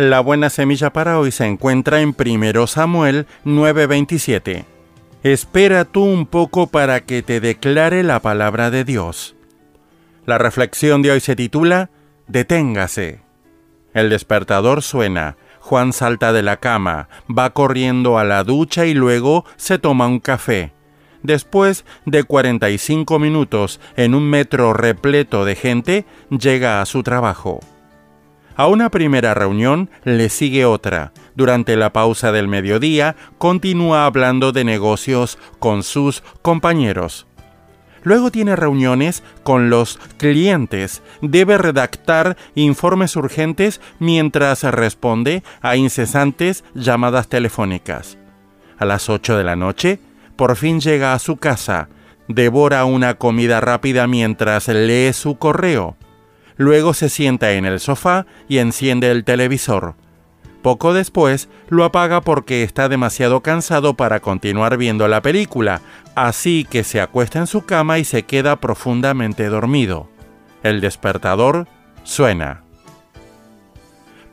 La buena semilla para hoy se encuentra en 1 Samuel 9:27. Espera tú un poco para que te declare la palabra de Dios. La reflexión de hoy se titula Deténgase. El despertador suena, Juan salta de la cama, va corriendo a la ducha y luego se toma un café. Después de 45 minutos en un metro repleto de gente, llega a su trabajo. A una primera reunión le sigue otra. Durante la pausa del mediodía continúa hablando de negocios con sus compañeros. Luego tiene reuniones con los clientes. Debe redactar informes urgentes mientras responde a incesantes llamadas telefónicas. A las 8 de la noche, por fin llega a su casa. Devora una comida rápida mientras lee su correo. Luego se sienta en el sofá y enciende el televisor. Poco después lo apaga porque está demasiado cansado para continuar viendo la película, así que se acuesta en su cama y se queda profundamente dormido. El despertador suena.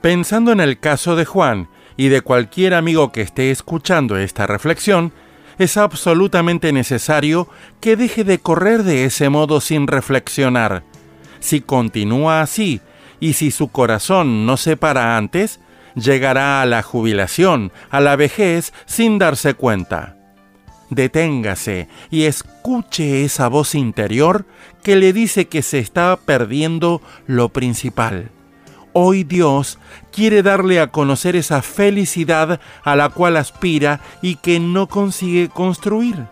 Pensando en el caso de Juan y de cualquier amigo que esté escuchando esta reflexión, es absolutamente necesario que deje de correr de ese modo sin reflexionar si continúa así y si su corazón no se para antes, llegará a la jubilación, a la vejez, sin darse cuenta. Deténgase y escuche esa voz interior que le dice que se está perdiendo lo principal. Hoy Dios quiere darle a conocer esa felicidad a la cual aspira y que no consigue construir.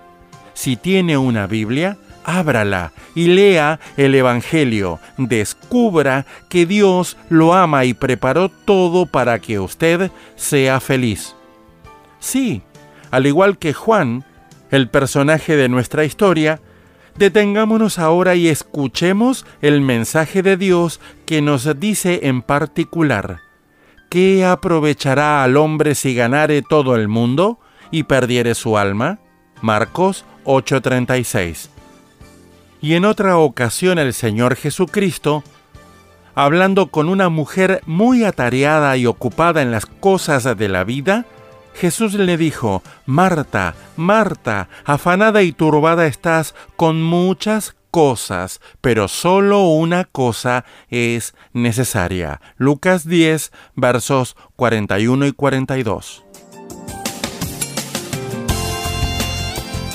Si tiene una Biblia, ábrala y lea el Evangelio. Descubra que Dios lo ama y preparó todo para que usted sea feliz. Sí, al igual que Juan, el personaje de nuestra historia, detengámonos ahora y escuchemos el mensaje de Dios que nos dice en particular, ¿qué aprovechará al hombre si ganare todo el mundo y perdiere su alma? Marcos 8:36 y en otra ocasión el Señor Jesucristo, hablando con una mujer muy atareada y ocupada en las cosas de la vida, Jesús le dijo, Marta, Marta, afanada y turbada estás con muchas cosas, pero solo una cosa es necesaria. Lucas 10, versos 41 y 42.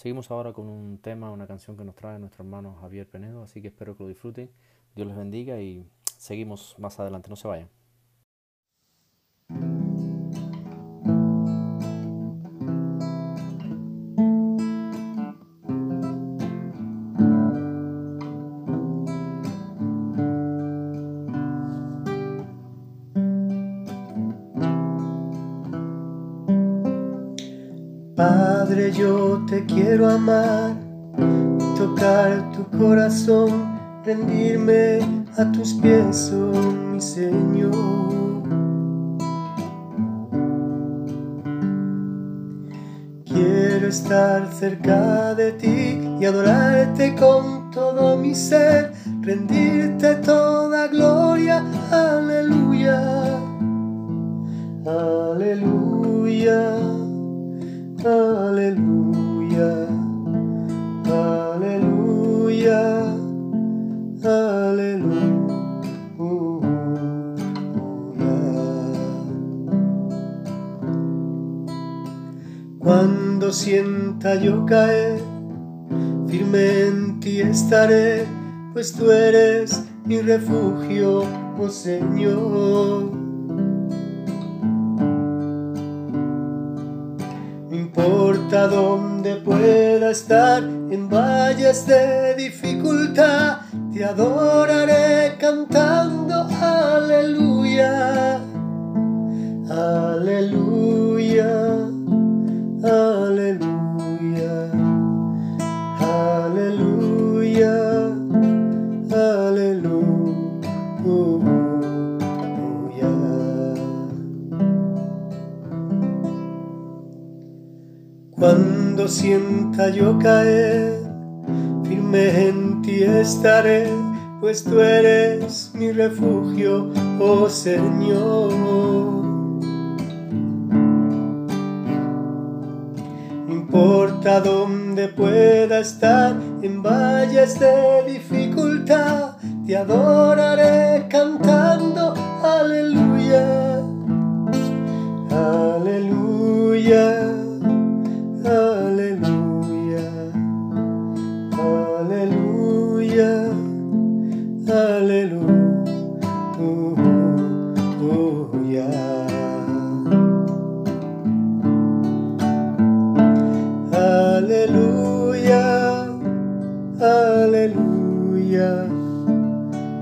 Seguimos ahora con un tema, una canción que nos trae nuestro hermano Javier Penedo, así que espero que lo disfruten. Dios les bendiga y seguimos más adelante, no se vayan. Padre, yo te quiero amar, tocar tu corazón, rendirme a tus pies, oh mi Señor. Quiero estar cerca de ti y adorarte con todo mi ser, rendirte toda gloria, aleluya, aleluya. Aleluya, aleluya, aleluya. Cuando sienta yo caer, firme en ti estaré, pues tú eres mi refugio, oh Señor. Dónde pueda estar, en valles de dificultad, te adoraré cantando aleluya, sienta yo caer, firme en ti estaré, pues tú eres mi refugio, oh Señor. Importa dónde pueda estar, en valles de dificultad, te adoraré cantando aleluya, aleluya,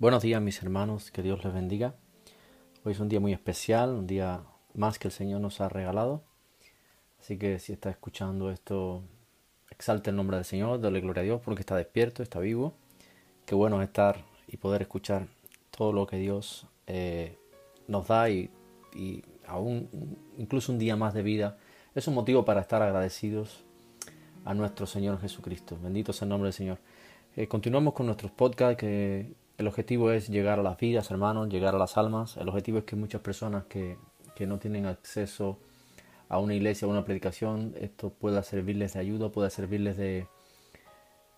Buenos días mis hermanos, que Dios les bendiga. Hoy es un día muy especial, un día más que el Señor nos ha regalado. Así que si está escuchando esto, exalte el nombre del Señor, dale gloria a Dios porque está despierto, está vivo. Qué bueno es estar y poder escuchar todo lo que Dios eh, nos da y, y aún incluso un día más de vida. Es un motivo para estar agradecidos a nuestro Señor Jesucristo. Bendito sea el nombre del Señor. Eh, continuamos con nuestros podcasts que el objetivo es llegar a las vidas, hermanos, llegar a las almas. El objetivo es que muchas personas que, que no tienen acceso a una iglesia, a una predicación, esto pueda servirles de ayuda, pueda servirles de,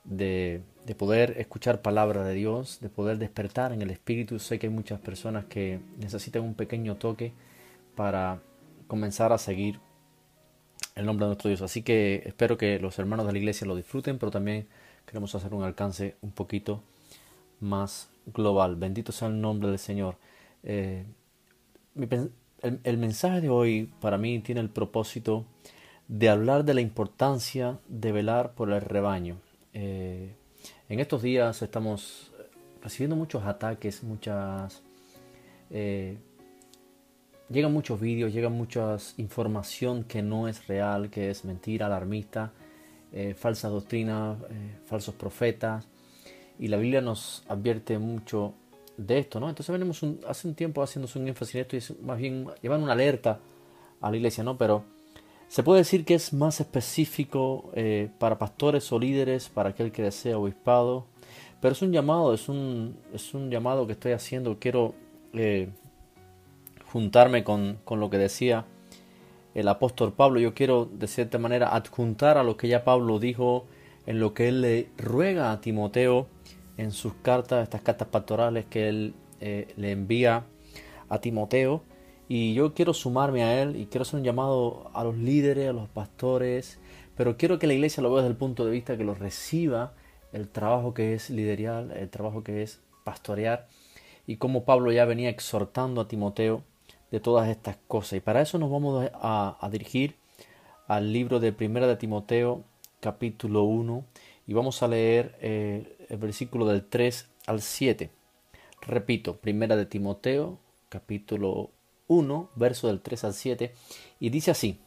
de, de poder escuchar palabra de Dios, de poder despertar en el Espíritu. Sé que hay muchas personas que necesitan un pequeño toque para comenzar a seguir el nombre de nuestro Dios. Así que espero que los hermanos de la iglesia lo disfruten, pero también queremos hacer un alcance un poquito más global. Bendito sea el nombre del Señor. Eh, el, mensaje de hoy para mí tiene el propósito de hablar de la importancia de velar por el rebaño. Eh, en estos días estamos recibiendo muchos ataques, muchas... eh, llegan muchos vídeos, llega mucha información que no es real, que es mentira, alarmista, eh, falsas doctrinas, falsos profetas. Y la Biblia nos advierte mucho de esto, ¿no? Entonces venimos hace un tiempo haciéndose un énfasis en esto y es más bien llevan una alerta a la iglesia, ¿no? Pero se puede decir que es más específico eh, para pastores o líderes, para aquel que desea obispado. Pero es un llamado, es un, es un llamado que estoy haciendo. Quiero eh, juntarme con, con lo que decía el apóstol Pablo. Yo quiero de cierta manera adjuntar a lo que ya Pablo dijo en lo que él le ruega a Timoteo en sus cartas, estas cartas pastorales que él eh, le envía a Timoteo. Y yo quiero sumarme a él y quiero hacer un llamado a los líderes, a los pastores, pero quiero que la iglesia lo vea desde el punto de vista que lo reciba el trabajo que es liderar, el trabajo que es pastorear y cómo Pablo ya venía exhortando a Timoteo de todas estas cosas. Y para eso nos vamos a, a dirigir al libro de Primera de Timoteo, capítulo 1, y vamos a leer eh, el versículo del 3 al 7. Repito, Primera de Timoteo, capítulo 1, verso del 3 al 7, y dice así: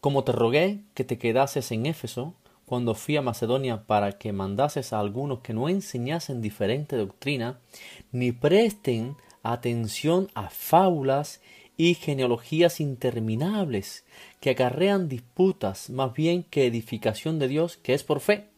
Como te rogué que te quedases en Éfeso, cuando fui a Macedonia para que mandases a algunos que no enseñasen diferente doctrina, ni presten atención a fábulas y genealogías interminables que acarrean disputas más bien que edificación de Dios que es por fe.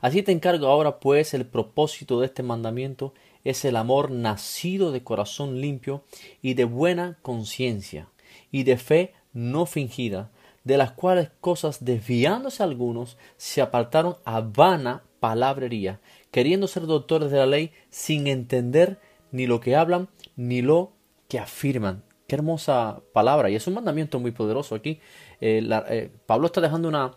Así te encargo ahora pues el propósito de este mandamiento es el amor nacido de corazón limpio y de buena conciencia y de fe no fingida, de las cuales cosas desviándose algunos se apartaron a vana palabrería, queriendo ser doctores de la ley sin entender ni lo que hablan ni lo que afirman. Qué hermosa palabra y es un mandamiento muy poderoso aquí. Eh, eh, Pablo está dejando una,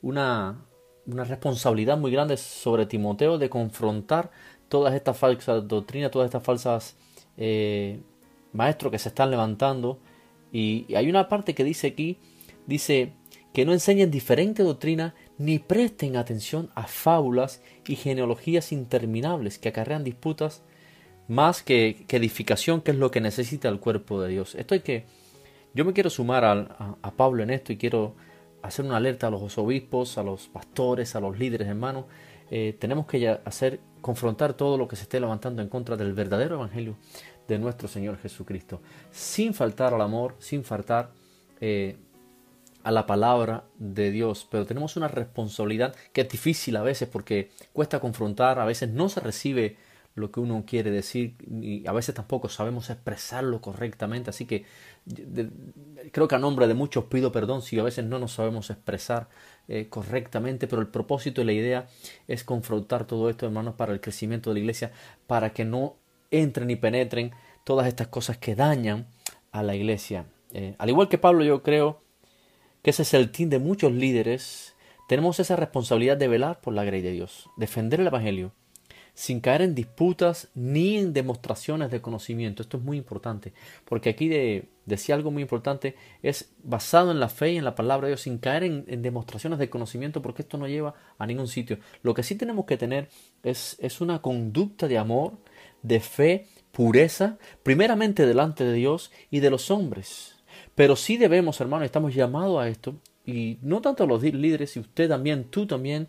una, una responsabilidad muy grande sobre Timoteo de confrontar todas estas falsas doctrinas, todas estas falsas eh, maestros que se están levantando. Y, hay una parte que dice aquí, dice que no enseñen diferente doctrina ni presten atención a fábulas y genealogías interminables que acarrean disputas más que, edificación, que es lo que necesita el cuerpo de Dios. Esto que, yo me quiero sumar a, a Pablo en esto y quiero hacer una alerta a los obispos, a los pastores, a los líderes hermanos, eh, tenemos que hacer, confrontar todo lo que se esté levantando en contra del verdadero evangelio de nuestro Señor Jesucristo, sin faltar al amor, sin faltar eh, a la palabra de Dios. Pero tenemos una responsabilidad que es difícil a veces porque cuesta confrontar, a veces no se recibe lo que uno quiere decir y a veces tampoco sabemos expresarlo correctamente. Así que creo que a nombre de muchos pido perdón si a veces no nos sabemos expresar eh, correctamente, pero el propósito y la idea es confrontar todo esto, hermanos, para el crecimiento de la iglesia, para que no entren y penetren todas estas cosas que dañan a la iglesia. Eh, al igual que Pablo, yo creo que ese es el team de muchos líderes. Tenemos esa responsabilidad de velar por la grey de Dios, defender el Evangelio, sin caer en disputas ni en demostraciones de conocimiento. Esto es muy importante, porque aquí de, decía algo muy importante, es basado en la fe y en la palabra de Dios, sin caer en, demostraciones de conocimiento, porque esto no lleva a ningún sitio. Lo que sí tenemos que tener es, es una conducta de amor, de fe, pureza, primeramente delante de Dios y de los hombres. Pero sí debemos, hermanos, estamos llamados a esto, y no tanto los líderes, y usted también, tú también,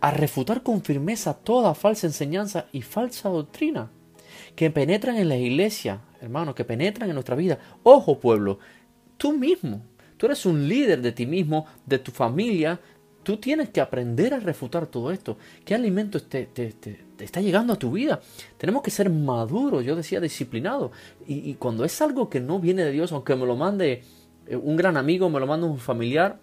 a refutar con firmeza toda falsa enseñanza y falsa doctrina que penetran en la iglesia, hermano, que penetran en nuestra vida. Ojo, pueblo, tú mismo, tú eres un líder de ti mismo, de tu familia, tú tienes que aprender a refutar todo esto. ¿Qué alimento te, está llegando a tu vida? Tenemos que ser maduros, yo decía disciplinados. Y, y cuando es algo que no viene de Dios, aunque me lo mande eh, un gran amigo, me lo mande un familiar,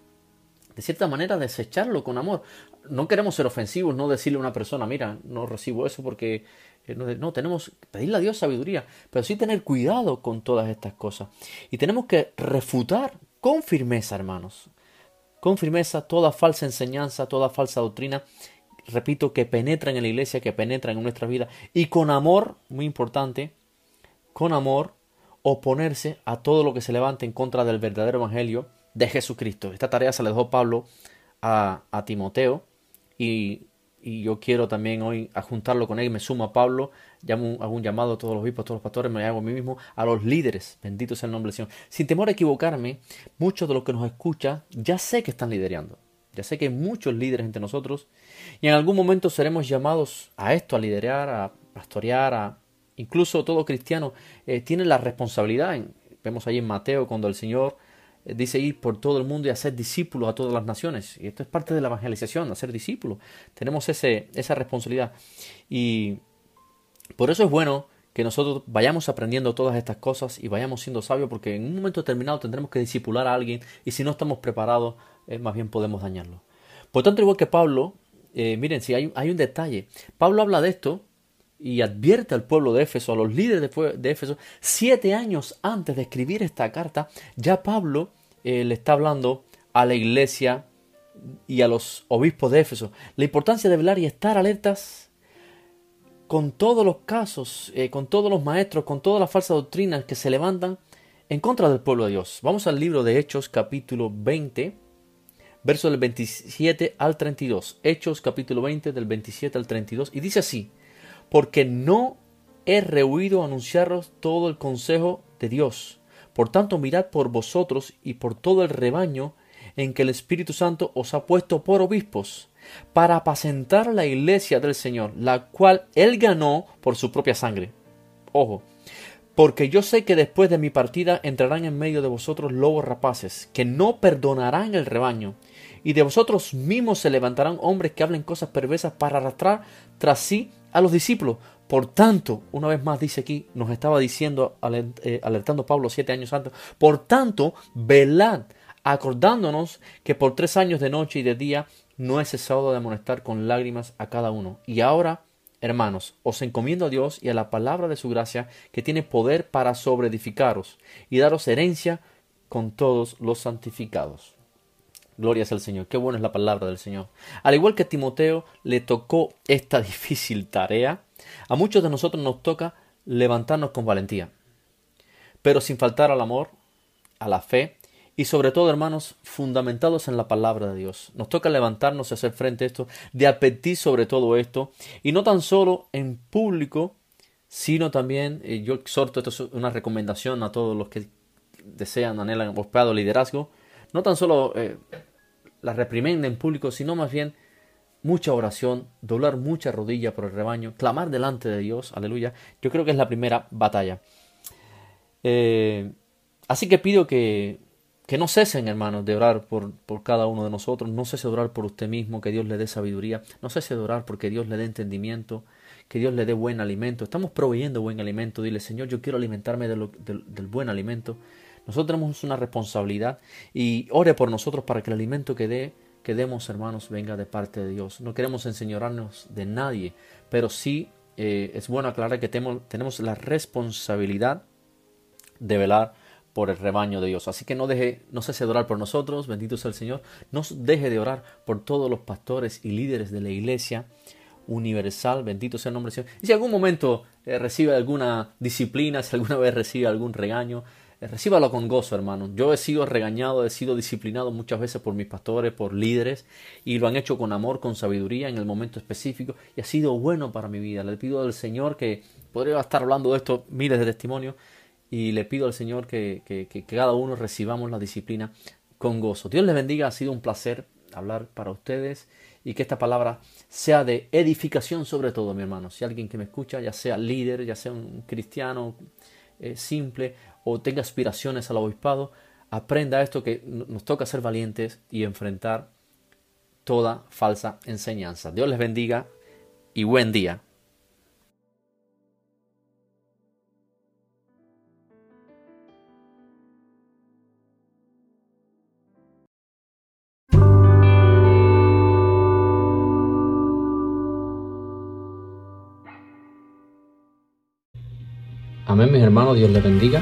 de cierta manera desecharlo con amor no queremos ser ofensivos, no decirle a una persona, mira, no recibo eso porque eh, no, tenemos pedirle a Dios sabiduría, pero sí tener cuidado con todas estas cosas. Y tenemos que refutar con firmeza, hermanos, con firmeza toda falsa enseñanza, toda falsa doctrina, repito, que penetra en la iglesia, que penetra en nuestra vida, y con amor, muy importante, con amor, oponerse a todo lo que se levante en contra del verdadero evangelio de Jesucristo. Esta tarea se le dejó Pablo a, a Timoteo y, yo quiero también hoy juntarlo con él, me sumo a Pablo, llamo, hago un llamado a todos los obispos, a todos los pastores, me hago a mí mismo, a los líderes, bendito sea el nombre del Señor. Sin temor a equivocarme, muchos de los que nos escuchan ya sé que están liderando. Ya sé que hay muchos líderes entre nosotros y en algún momento seremos llamados a esto, a liderar, a pastorear, a incluso todo cristiano eh, tiene la responsabilidad. vemos ahí en Mateo cuando el Señor dice ir por todo el mundo y hacer discípulos a todas las naciones. Y esto es parte de la evangelización, hacer discípulos. Tenemos ese, esa responsabilidad. Y por eso es bueno que nosotros vayamos aprendiendo todas estas cosas y vayamos siendo sabios, porque en un momento determinado tendremos que discipular a alguien y si no estamos preparados, eh, más bien podemos dañarlo. Por tanto, igual que Pablo, eh, miren, si hay, hay un detalle. Pablo habla de esto y advierte al pueblo de Éfeso, a los líderes de, Éfeso, siete años antes de escribir esta carta, ya Pablo eh, le está hablando a la iglesia y a los obispos de Éfeso la importancia de velar y estar alertas con todos los casos, eh, con todos los maestros, con todas las falsas doctrinas que se levantan en contra del pueblo de Dios. Vamos al libro de Hechos capítulo 20, verso del 27 al 32. Hechos capítulo 20 del 27 al 32 y dice así, porque no he rehuido anunciaros todo el consejo de Dios. Por tanto, mirad por vosotros y por todo el rebaño en que el Espíritu Santo os ha puesto por obispos para apacentar la iglesia del Señor, la cual Él ganó por su propia sangre. Ojo, porque yo sé que después de mi partida entrarán en medio de vosotros lobos rapaces, que no perdonarán el rebaño, y de vosotros mismos se levantarán hombres que hablen cosas perversas para arrastrar tras sí a los discípulos. Por tanto, una vez más dice aquí, nos estaba diciendo, eh, alertando Pablo siete años antes, por tanto, velad, acordándonos que por tres años de noche y de día no he cesado de amonestar con lágrimas a cada uno. Y ahora, hermanos, os encomiendo a Dios y a la palabra de su gracia, que tiene poder para sobreedificaros y daros herencia con todos los santificados. Gloria al Señor. Qué buena es la palabra del Señor. Al igual que a Timoteo le tocó esta difícil tarea, a muchos de nosotros nos toca levantarnos con valentía, pero sin faltar al amor, a la fe y sobre todo, hermanos, fundamentados en la palabra de Dios. Nos toca levantarnos y hacer frente a esto, de apetir sobre todo esto, y no tan solo en público, sino también, yo exhorto, esto es una recomendación a todos los que desean, anhelan, buscado liderazgo, no tan solo eh, la reprimenda en público, sino más bien mucha oración, doblar mucha rodilla por el rebaño, clamar delante de Dios, aleluya. Yo creo que es la primera batalla. Eh, así que pido que, que no cesen, hermanos, de orar por, por, cada uno de nosotros. No cese de orar por usted mismo, que Dios le dé sabiduría. No cese de orar porque Dios le dé entendimiento, que Dios le dé buen alimento. Estamos proveyendo buen alimento. Dile, Señor, yo quiero alimentarme del buen alimento. Nosotros tenemos una responsabilidad y ore por nosotros para que el alimento que, dé, que demos, hermanos, venga de parte de Dios. No queremos enseñarnos de nadie, pero sí eh, es bueno aclarar que tenemos, tenemos la responsabilidad de velar por el rebaño de Dios. Así que no deje, no cese de orar por nosotros, bendito sea el Señor. No deje de orar por todos los pastores y líderes de la iglesia universal, bendito sea el nombre del Señor. Y si algún momento eh, recibe alguna disciplina, si alguna vez recibe algún regaño, recíbalo con gozo, hermano. Yo he sido regañado, he sido disciplinado muchas veces por mis pastores, por líderes, y lo han hecho con amor, con sabiduría en el momento específico, y ha sido bueno para mi vida. Le pido al Señor que, podría estar hablando de esto miles de testimonios, y le pido al Señor que, que, que cada uno recibamos la disciplina con gozo. Dios les bendiga, ha sido un placer hablar para ustedes y que esta palabra sea de edificación sobre todo, mi hermano. Si alguien que me escucha, ya sea líder, ya sea un cristiano eh, simple o tenga aspiraciones al obispado, aprenda esto que nos toca ser valientes y enfrentar toda falsa enseñanza. Dios les bendiga y buen día. Amén, mis hermanos, Dios les bendiga.